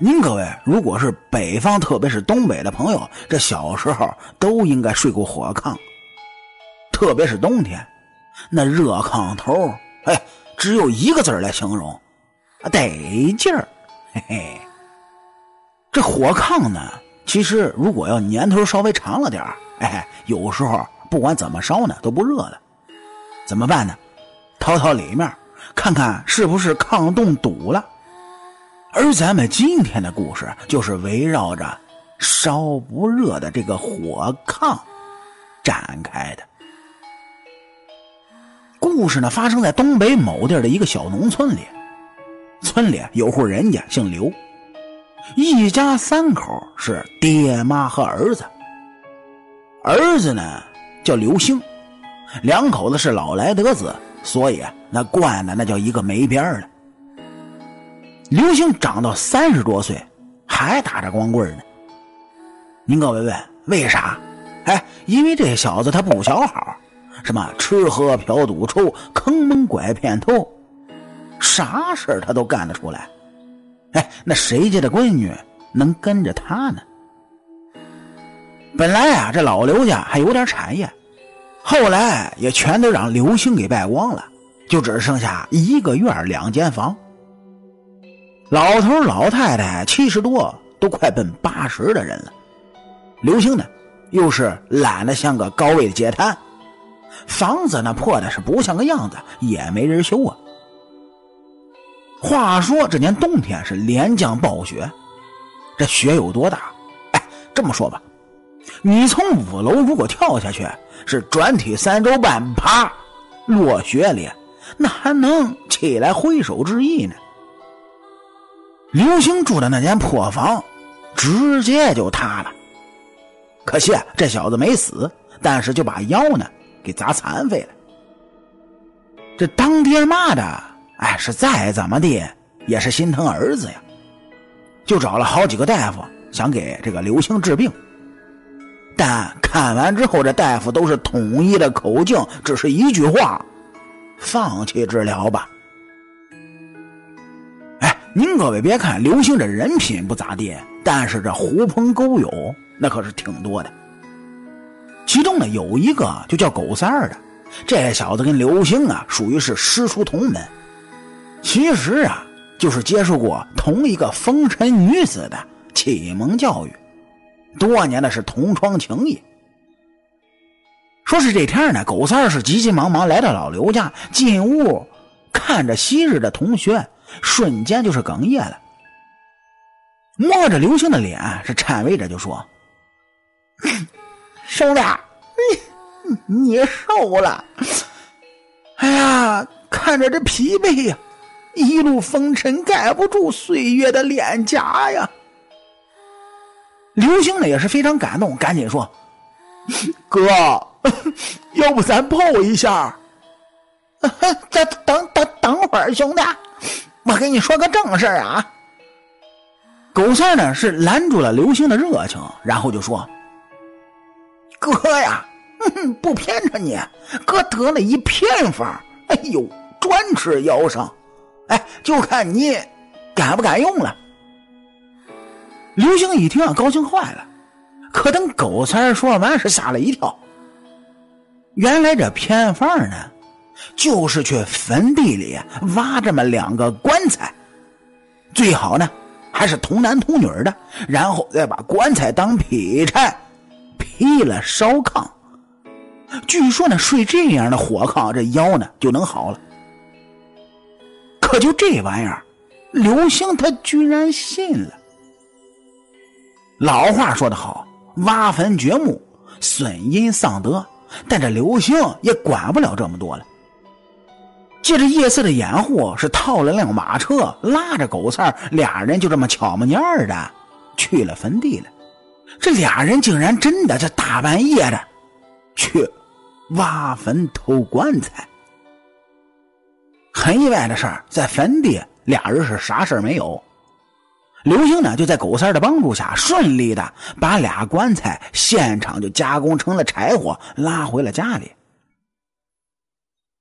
您各位如果是北方，特别是东北的朋友，这小时候都应该睡过火炕。特别是冬天，那热炕头，哎，只有一个字来形容，得劲儿。嘿嘿，这火炕呢，其实如果要年头稍微长了点哎，有时候不管怎么烧呢，都不热了。怎么办呢？掏掏里面，看看是不是炕洞堵了。而咱们今天的故事就是围绕着烧不热的这个火炕展开的。故事呢发生在东北某地的一个小农村里，村里有户人家姓刘，一家三口是爹妈和儿子。儿子呢叫刘星，两口子是老来得子，所以那惯的那叫一个没边儿了。刘星长到三十多岁，还打着光棍呢。您各位问为啥？哎，因为这小子他不小好，什么吃喝嫖赌抽，坑蒙拐骗偷，啥事他都干得出来。哎，那谁家的闺女能跟着他呢？本来啊，这老刘家还有点产业，后来也全都让刘星给败光了，就只剩下一个院两间房。老头老太太七十多，都快奔八十的人了。刘星呢，又是懒得像个高位的街摊，房子那破的是不像个样子，也没人修啊。话说这年冬天是连降暴雪，这雪有多大？哎，这么说吧，你从五楼如果跳下去，是转体三周半，啪，落雪里，那还能起来挥手致意呢？刘星住的那间破房，直接就塌了。可惜这小子没死，但是就把腰呢给砸残废了。这当爹妈的，哎，是再怎么地也是心疼儿子呀，就找了好几个大夫，想给这个刘星治病。但看完之后，这大夫都是统一的口径，只是一句话：放弃治疗吧。您各位别看刘星这人品不咋地，但是这狐朋狗友那可是挺多的。其中呢有一个就叫狗三儿的，这小子跟刘星啊属于是师出同门，其实啊就是接受过同一个风尘女子的启蒙教育，多年的是同窗情谊。说是这天呢，狗三儿是急急忙忙来到老刘家，进屋看着昔日的同学。瞬间就是哽咽了，摸着刘星的脸，是颤巍着就说：“ 兄弟，你你瘦了，哎呀，看着这疲惫呀，一路风尘盖不住岁月的脸颊呀。”刘星呢也是非常感动，赶紧说：“ 哥，要不咱抱一下？等等等等会儿，兄弟。”我跟你说个正事啊！狗三呢是拦住了刘星的热情，然后就说：“哥呀，不骗着你，哥得了一偏方，哎呦，专治腰伤，哎，就看你敢不敢用了。”刘星一听啊，高兴坏了。可等狗三说完，是吓了一跳。原来这偏方呢。就是去坟地里挖这么两个棺材，最好呢还是童男童女的，然后再把棺材当劈柴，劈了烧炕。据说呢，睡这样的火炕，这腰呢就能好了。可就这玩意儿，刘星他居然信了。老话说得好，挖坟掘墓，损阴丧德，但这刘星也管不了这么多了。借着夜色的掩护，是套了辆马车，拉着狗三俩人就这么巧么蔫儿的去了坟地了。这俩人竟然真的这大半夜的去挖坟偷棺材。很意外的事儿，在坟地俩人是啥事没有。刘星呢就在狗三的帮助下，顺利的把俩棺材现场就加工成了柴火，拉回了家里。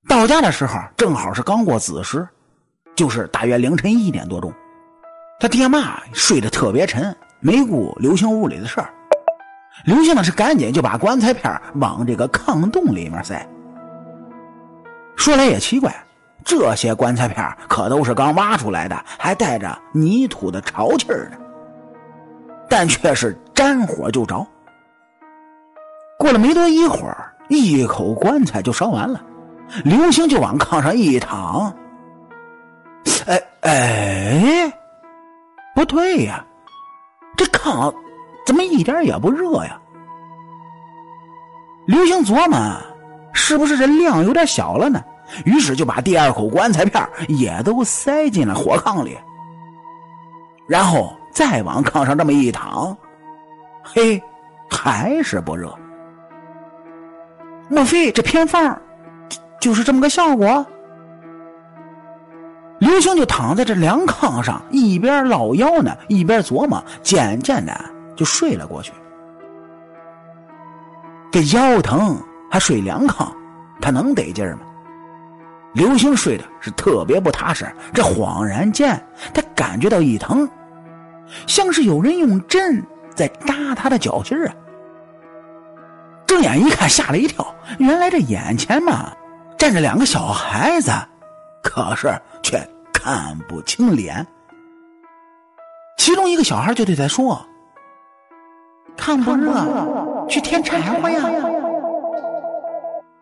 到家的时候正好是刚过子时，就是大约凌晨一点多钟。他爹妈睡得特别沉，没顾刘星屋里的事儿。刘星呢是赶紧就把棺材片往这个炕洞里面塞。说来也奇怪，这些棺材片可都是刚挖出来的，还带着泥土的潮气儿呢，但却是沾火就着。过了没多一会儿，一口棺材就烧完了，刘星就往炕上一躺。哎哎，不对呀，这炕怎么一点也不热呀？刘星琢磨，是不是这量有点小了呢？于是就把第二口棺材片也都塞进了火炕里，然后再往炕上这么一躺，嘿，还是不热。莫非这偏方就是这么个效果？刘星就躺在这凉炕上，一边捞腰呢，一边琢磨，渐渐的就睡了过去。这腰疼还睡凉炕，他能得劲儿吗？刘星睡的是特别不踏实，这恍然间，他感觉到一疼，像是有人用针在扎他的脚心啊。睁眼一看，吓了一跳，原来这眼前嘛站着两个小孩子，可是却看不清脸。其中一个小孩就对他说：“看不热，去添柴火呀。”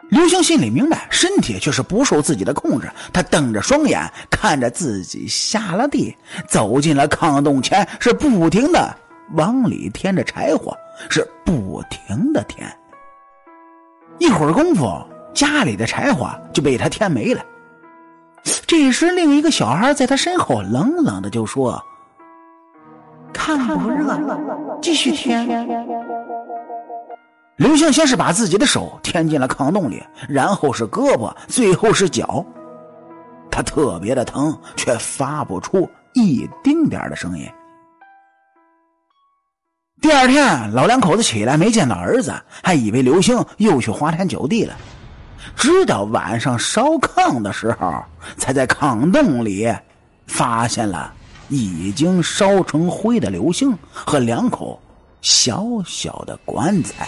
刘星心里明白，身体却是不受自己的控制。他瞪着双眼，看着自己下了地，走进了炕洞前，是不停的往里添着柴火，是不停的添。一会儿功夫，家里的柴火就被他添没了。这时，另一个小孩在他身后冷冷的就说：“看不热，继续添。”刘星先是把自己的手添进了炕洞里，然后是胳膊，最后是脚。他特别的疼，却发不出一丁点的声音。第二天，老两口子起来没见到儿子，还以为刘星又去花天酒地了。直到晚上烧炕的时候，才在炕洞里发现了已经烧成灰的流星和两口小小的棺材。